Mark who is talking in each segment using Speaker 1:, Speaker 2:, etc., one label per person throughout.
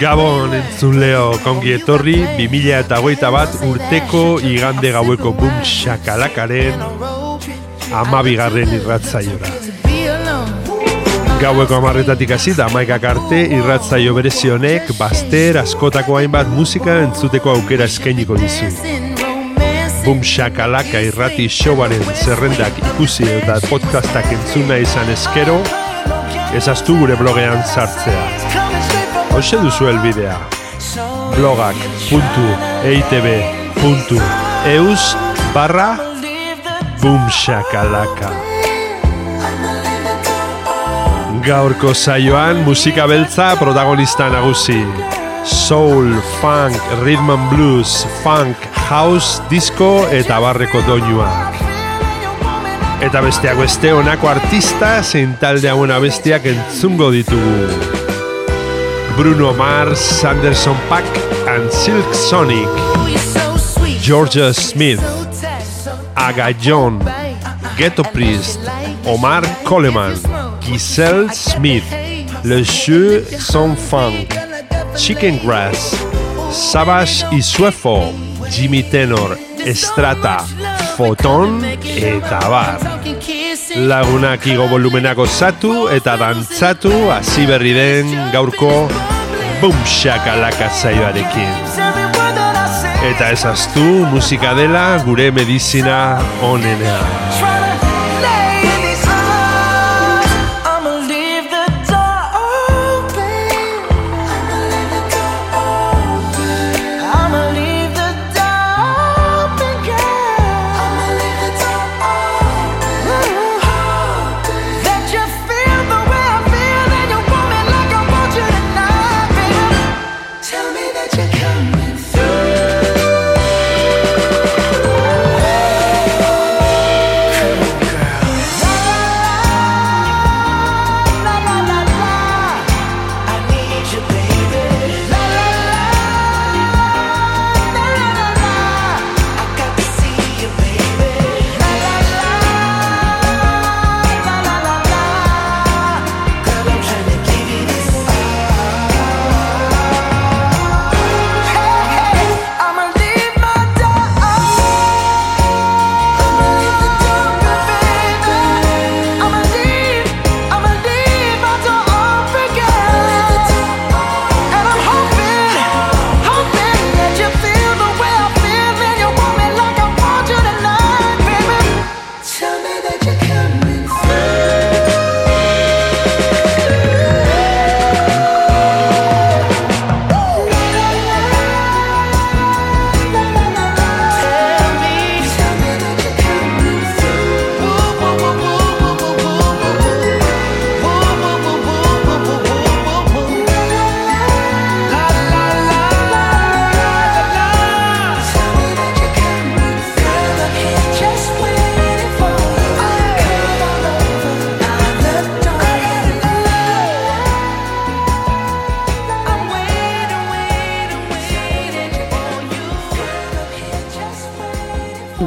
Speaker 1: Gabon entzuleo kongi etorri 2000 eta hogeita bat urteko igande gaueko bum shakalakaren amabigarren irratzaiora. Gaueko amarretatik hasi da maikak arte irratzaio berezionek baster askotako hainbat musika entzuteko aukera eskainiko dizu. Bum shakalaka irrati showaren zerrendak ikusi eta podcastak entzuna izan eskero, ezaztu gure blogean sartzea. Hoxe duzu elbidea. blogak.eitb.eus barra bumshakalaka. Gaurko saioan musika beltza protagonista nagusi. Soul, funk, rhythm and blues, funk, house, disco eta barreko doinuak. Eta besteak beste honako artista zein talde hauen abestiak entzungo ditugu. Bruno Mars, Anderson Paak and Silk Sonic, Georgia Smith, Aga John, Ghetto Priest, Omar Coleman, Giselle Smith, Le Jeu Sans Funk, Chicken Grass, Savage y Suefo, Jimmy Tenor, Estrata, Foton eta bar. Lagunak igo volumenak osatu eta dantzatu hasi berri den gaurko bumxakalaka zaioarekin. Eta ezaztu musika dela gure medizina onena.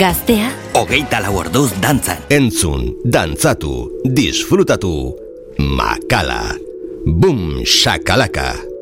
Speaker 2: Gaztea,
Speaker 3: Hogeita lau orduz dantzan.
Speaker 4: Entzun, dantzatu, disfrutatu. Makala. Boom, shakalaka.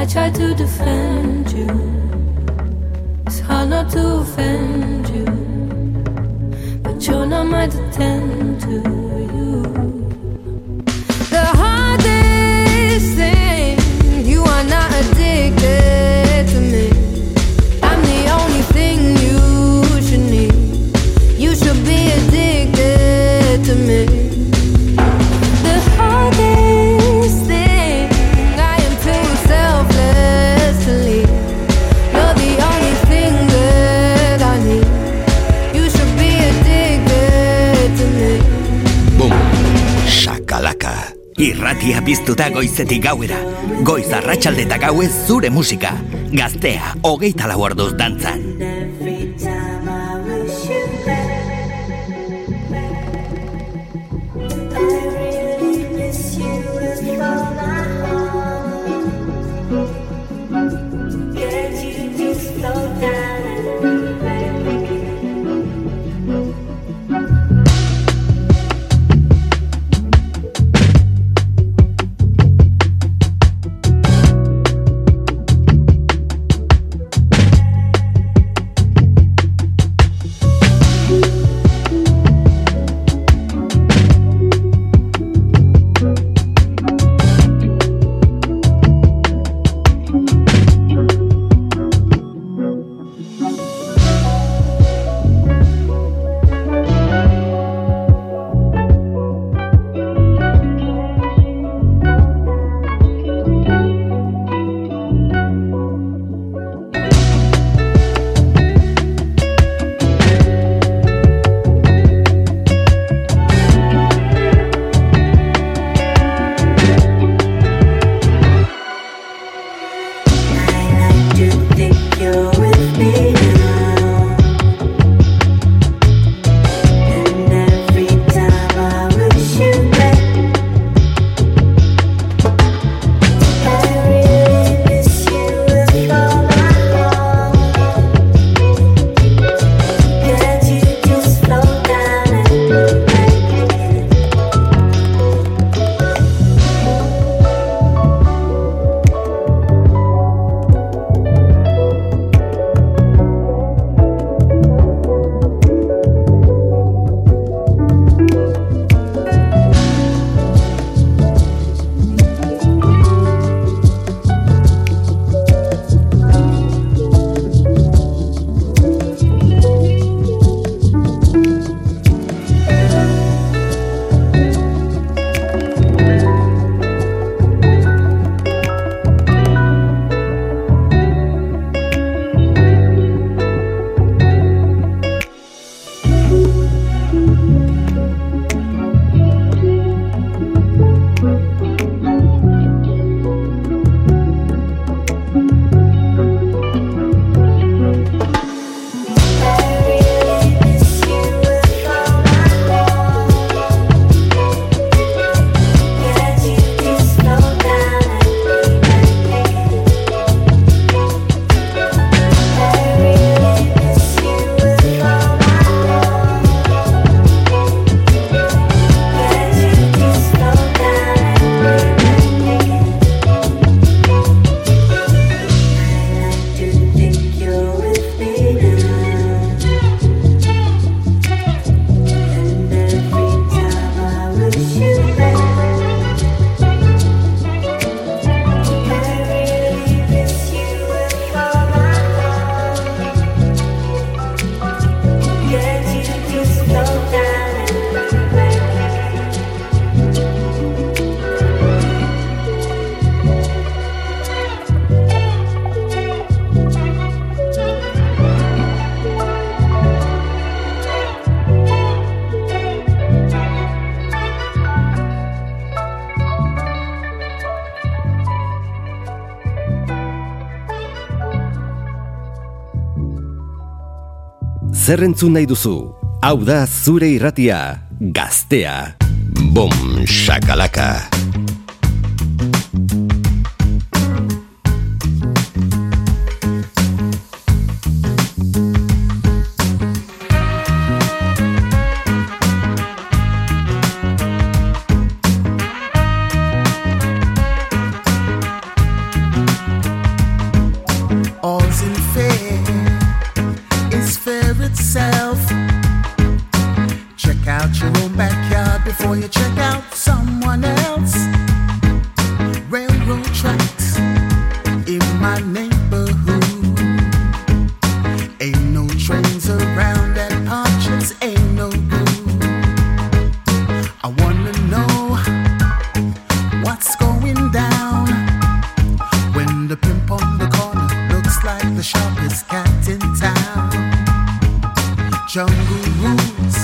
Speaker 5: I try to defend you. It's hard not to offend you, but you're not my detent to you.
Speaker 3: Piztuta goizetik gauera. Goiz arratsalde eta gauez zure musika. Gaztea, hogeita lau orduz dantzan.
Speaker 4: zer entzun nahi duzu. Hau da zure irratia, gaztea. Bom, shakalaka.
Speaker 6: jungle roots.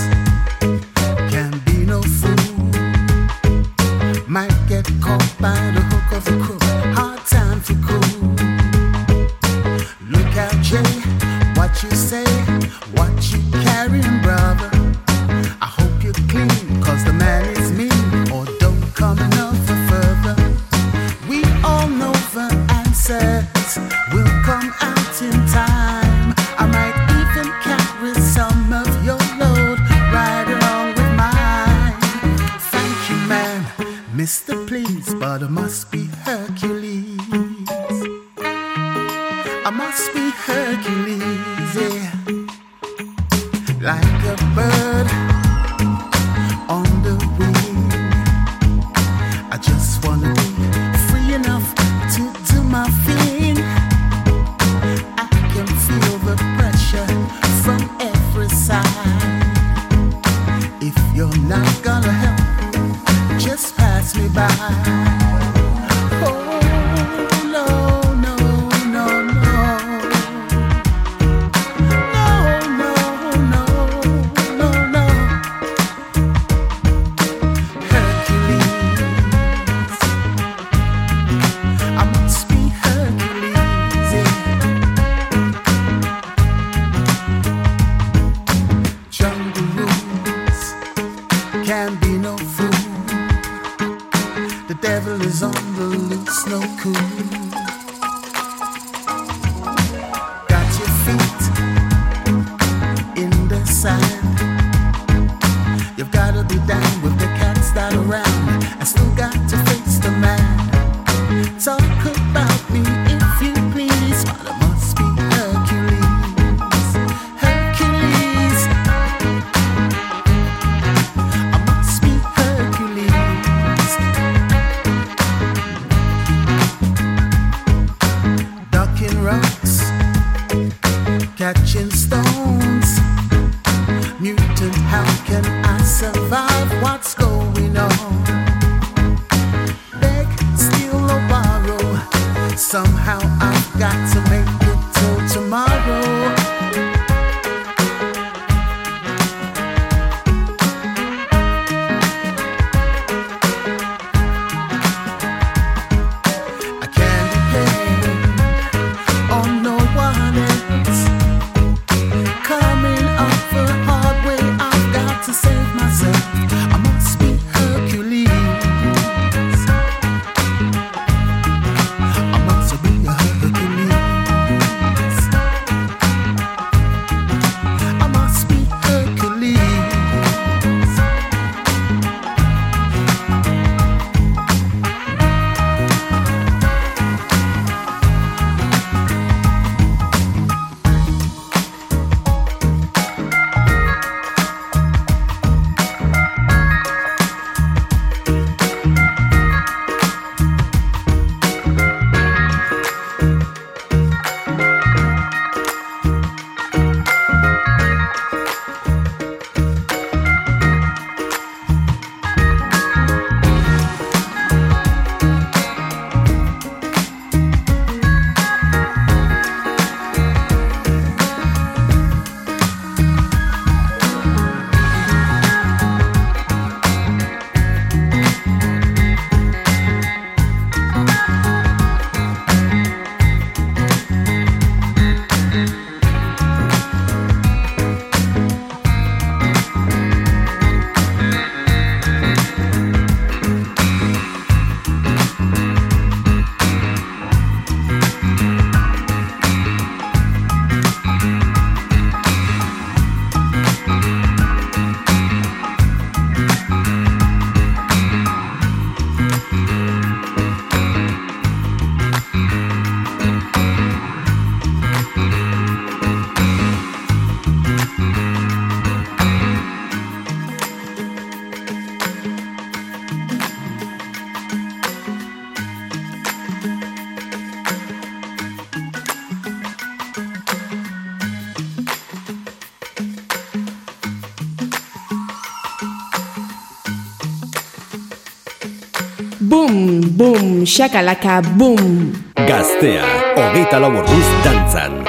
Speaker 7: boom, shakalaka boom.
Speaker 4: Gaztea, hogeita lau orduz dantzan.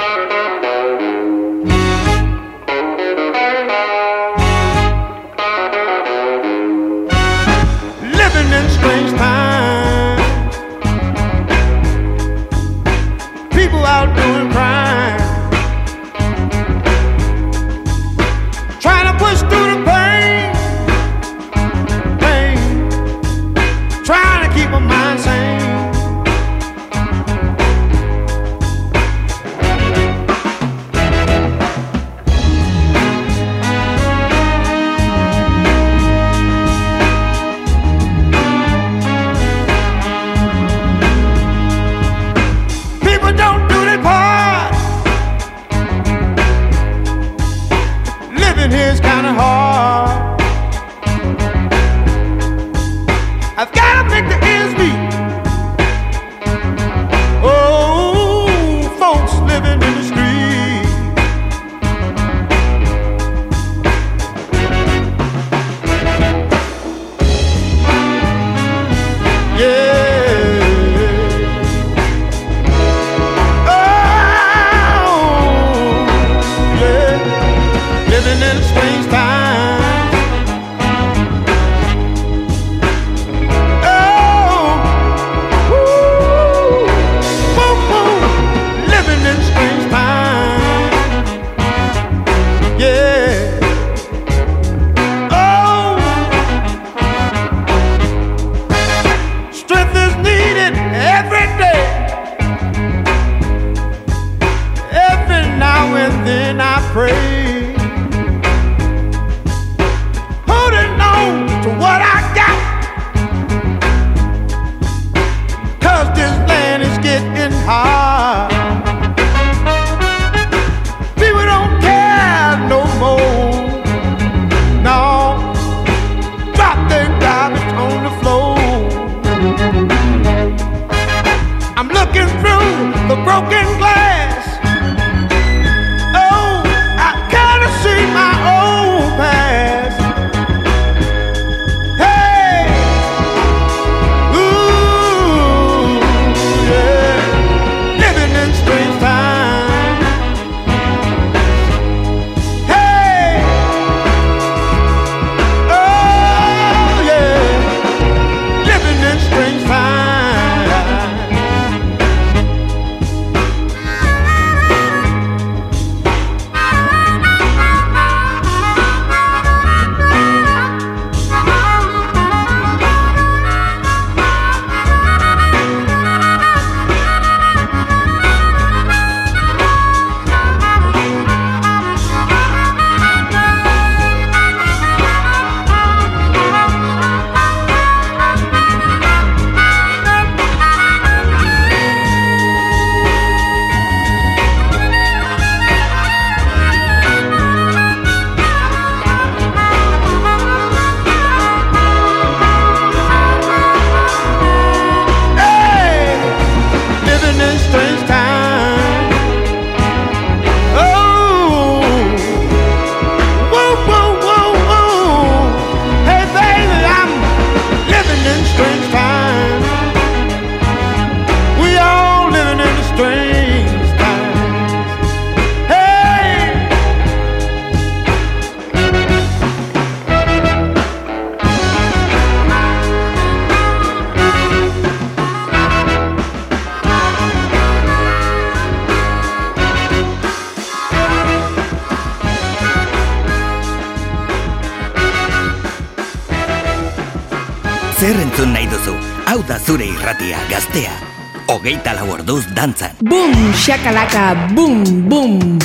Speaker 7: shakalaka, boom, boom.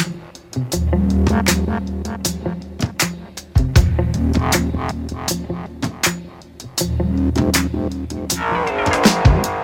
Speaker 7: Thank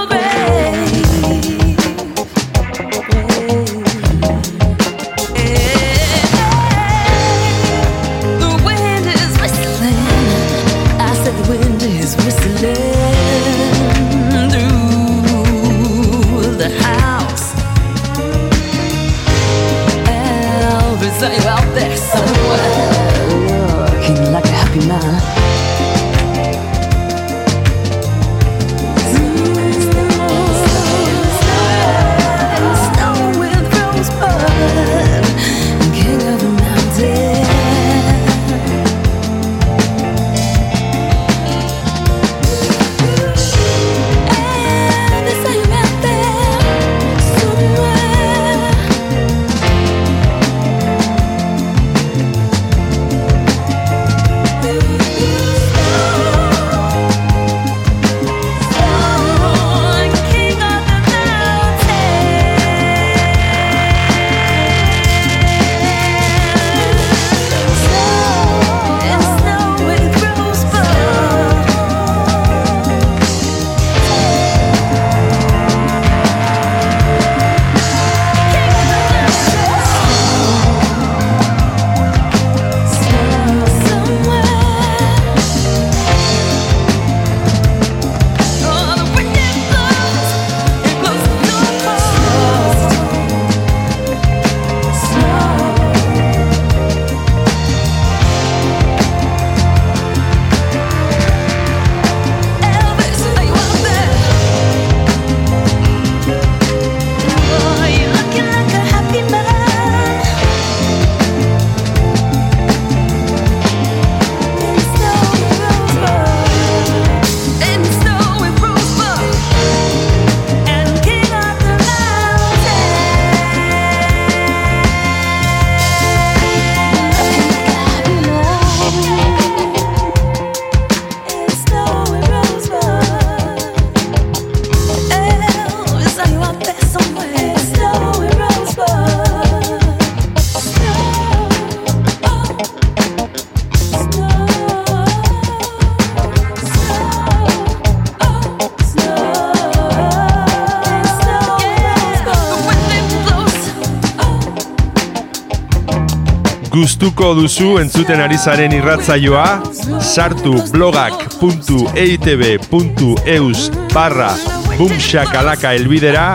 Speaker 1: gustuko duzu entzuten ari zaren irratzaioa, sartu blogak.eitb.eus barra bumxakalaka elbidera,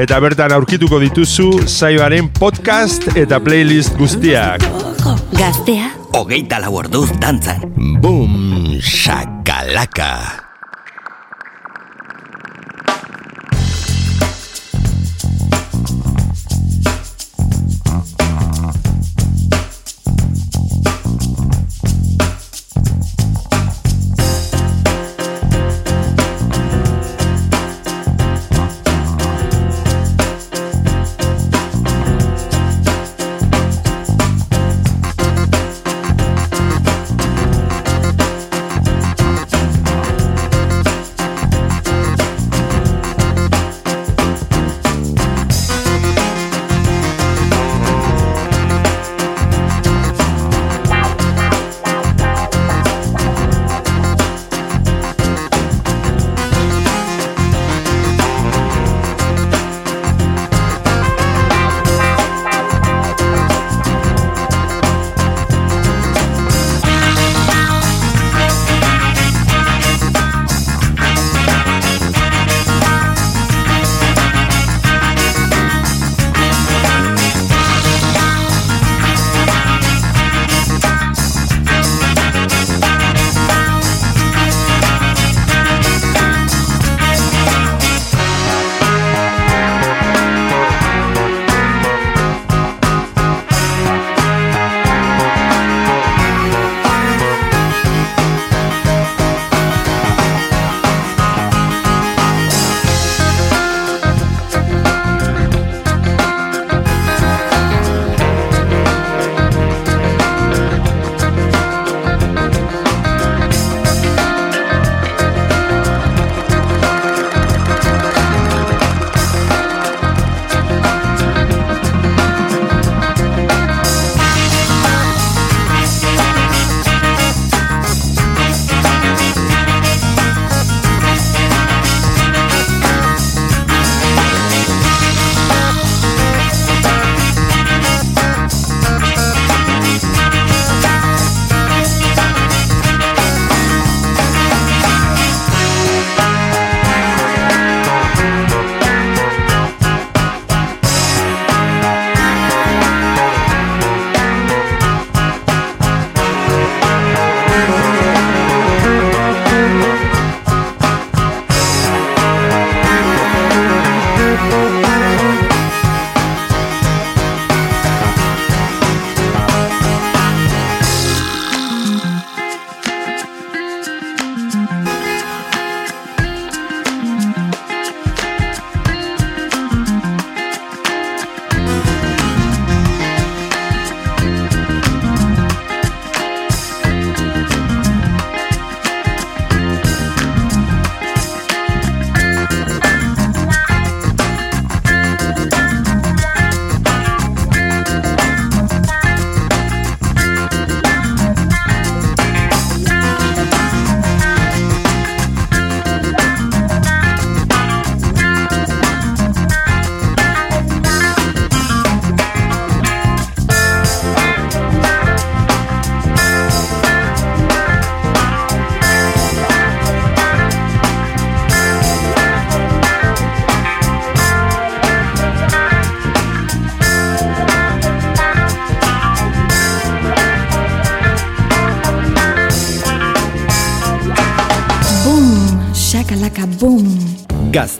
Speaker 1: eta bertan aurkituko dituzu saioaren podcast eta playlist guztiak.
Speaker 2: Gaztea,
Speaker 3: hogeita lau orduz dantzan.
Speaker 4: Bum. Bum, shakalaka.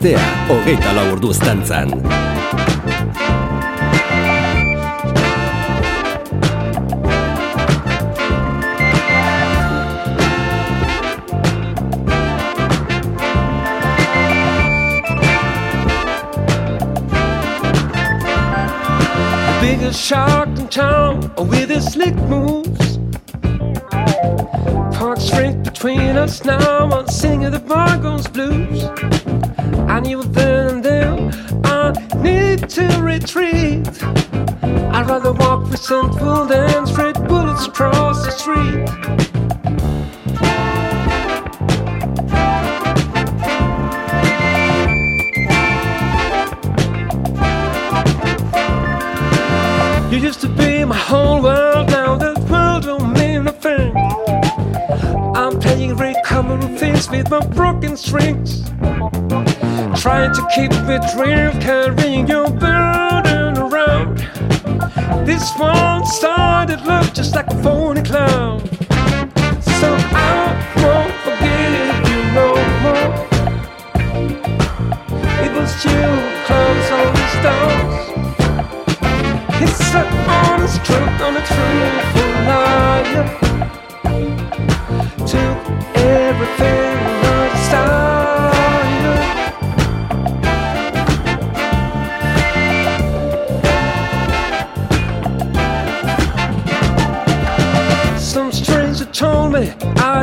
Speaker 4: Gaztea, hogeita lau ordu estantzan.
Speaker 8: Biggest shark in town oh, with his slick moves. Parked straight between us now, I'm singing the Vargos blues. I knew then and there I need to retreat. I'd rather walk resentful than straight bullets across the street. You used to be my whole world, now that world don't mean a thing. I'm playing recovery things with my broken strings. Trying to keep it real, carrying your burden around. This one started look just like a phony clown. So I won't forgive you no more. It was you, close on the stars. It's an honest truth on a truthful liar.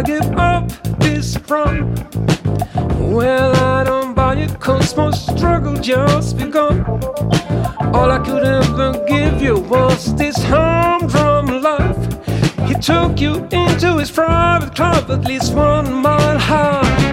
Speaker 8: I give up this run. Well, I don't buy it, cause my struggle just begun. All I could ever give you was this humdrum life. He took you into his private club, at least one mile high.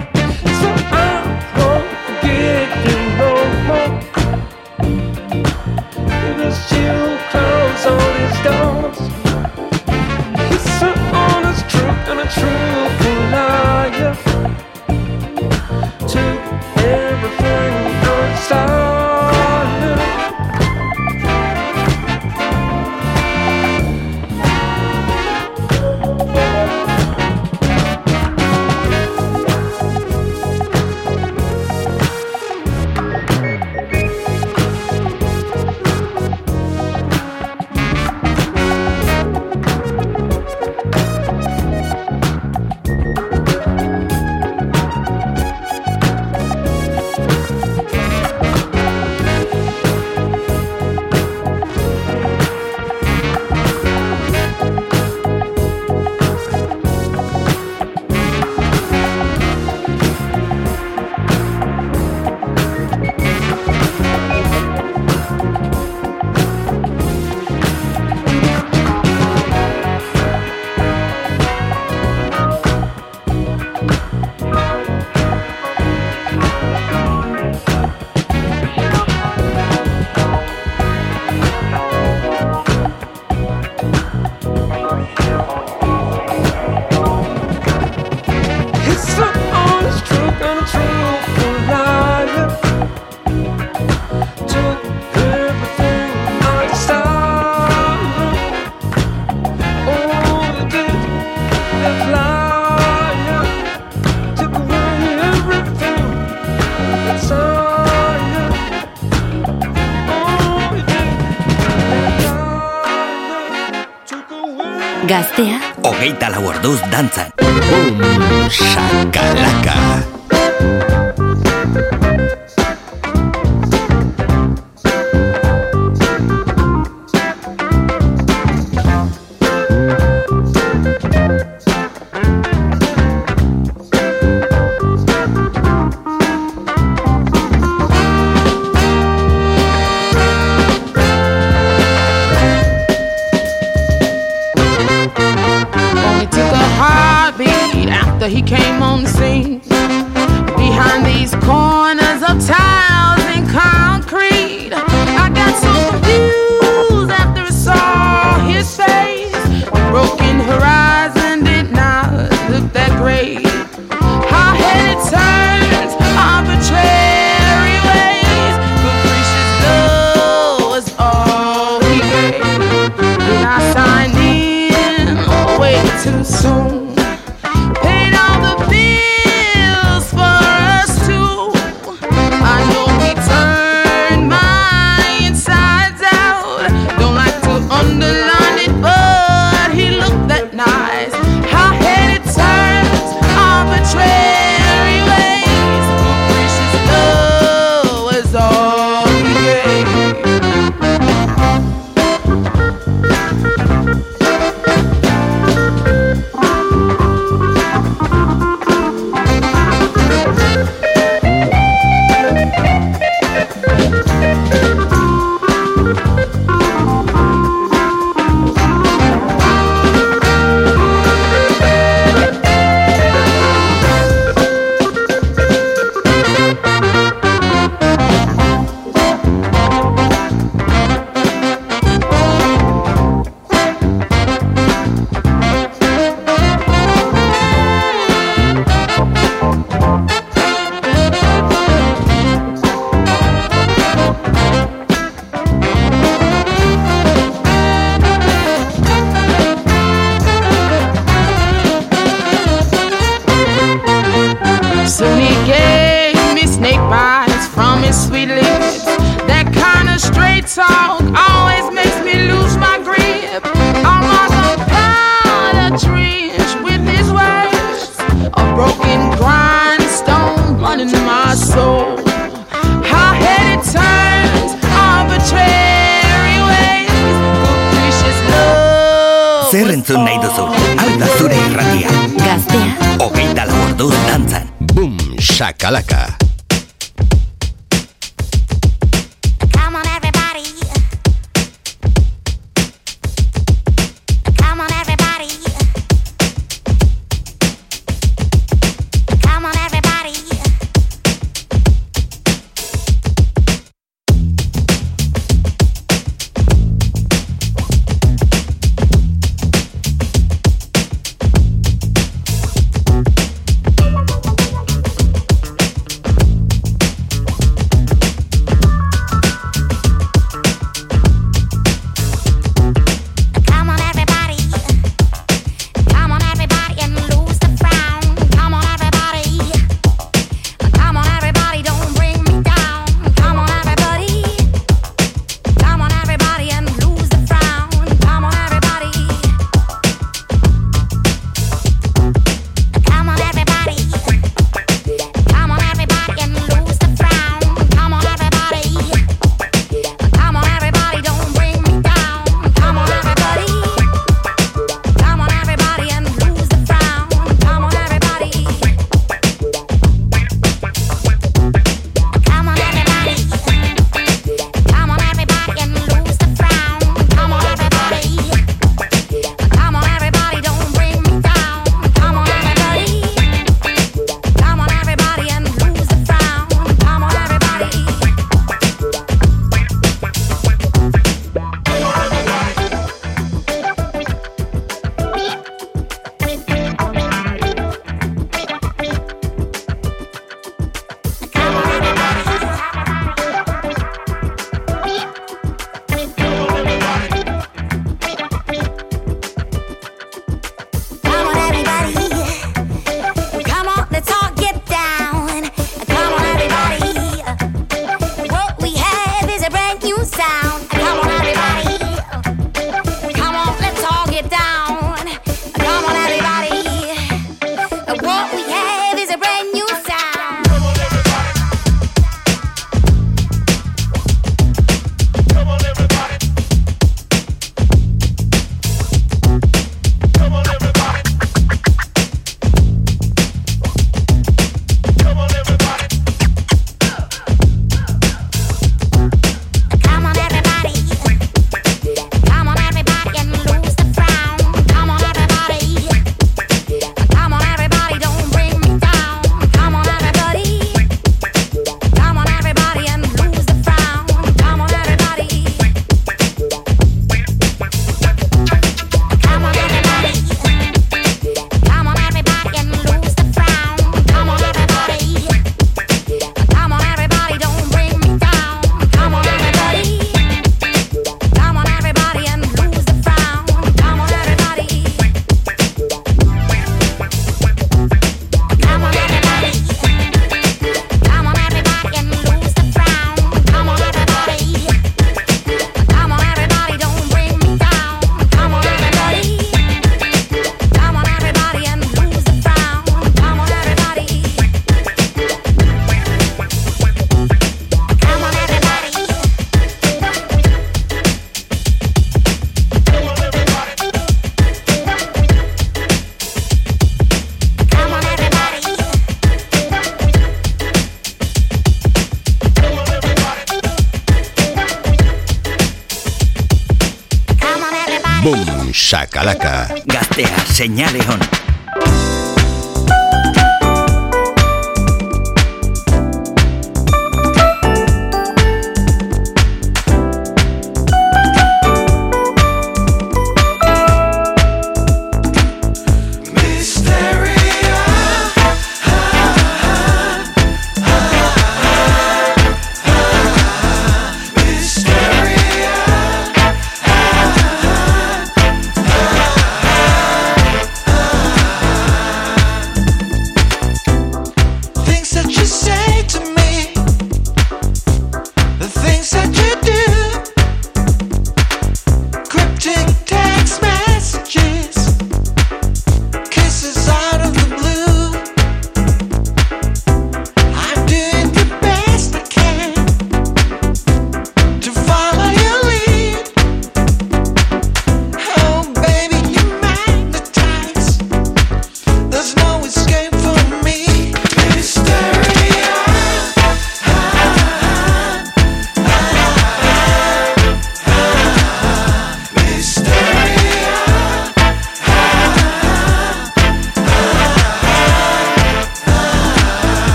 Speaker 2: Gaztea,
Speaker 3: hogeita lau orduz dantzan.
Speaker 4: Bum, shakalaka.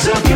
Speaker 9: It's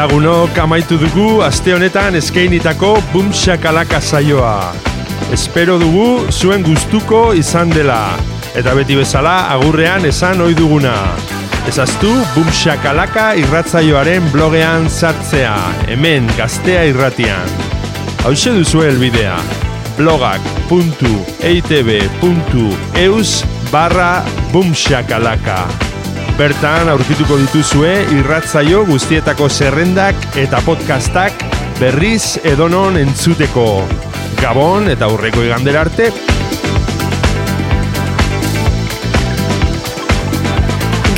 Speaker 1: Lagunok amaitu dugu aste honetan eskeinitako Boom Shakalaka saioa. Espero dugu zuen gustuko izan dela. Eta beti bezala agurrean esan ohi duguna. Ezaztu Boom Shakalaka irratzaioaren blogean sartzea. Hemen gaztea irratian. Hau duzu helbidea. blogak.eitb.eus barra Boom Shakalaka. Bertan aurkituko dituzue irratzaio guztietako zerrendak eta podcastak berriz edonon entzuteko. Gabon eta aurreko igandera arte.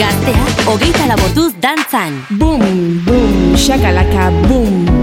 Speaker 10: Gaztea, hogeita laborduz dantzan.
Speaker 7: Boom, boom, shakalaka, boom.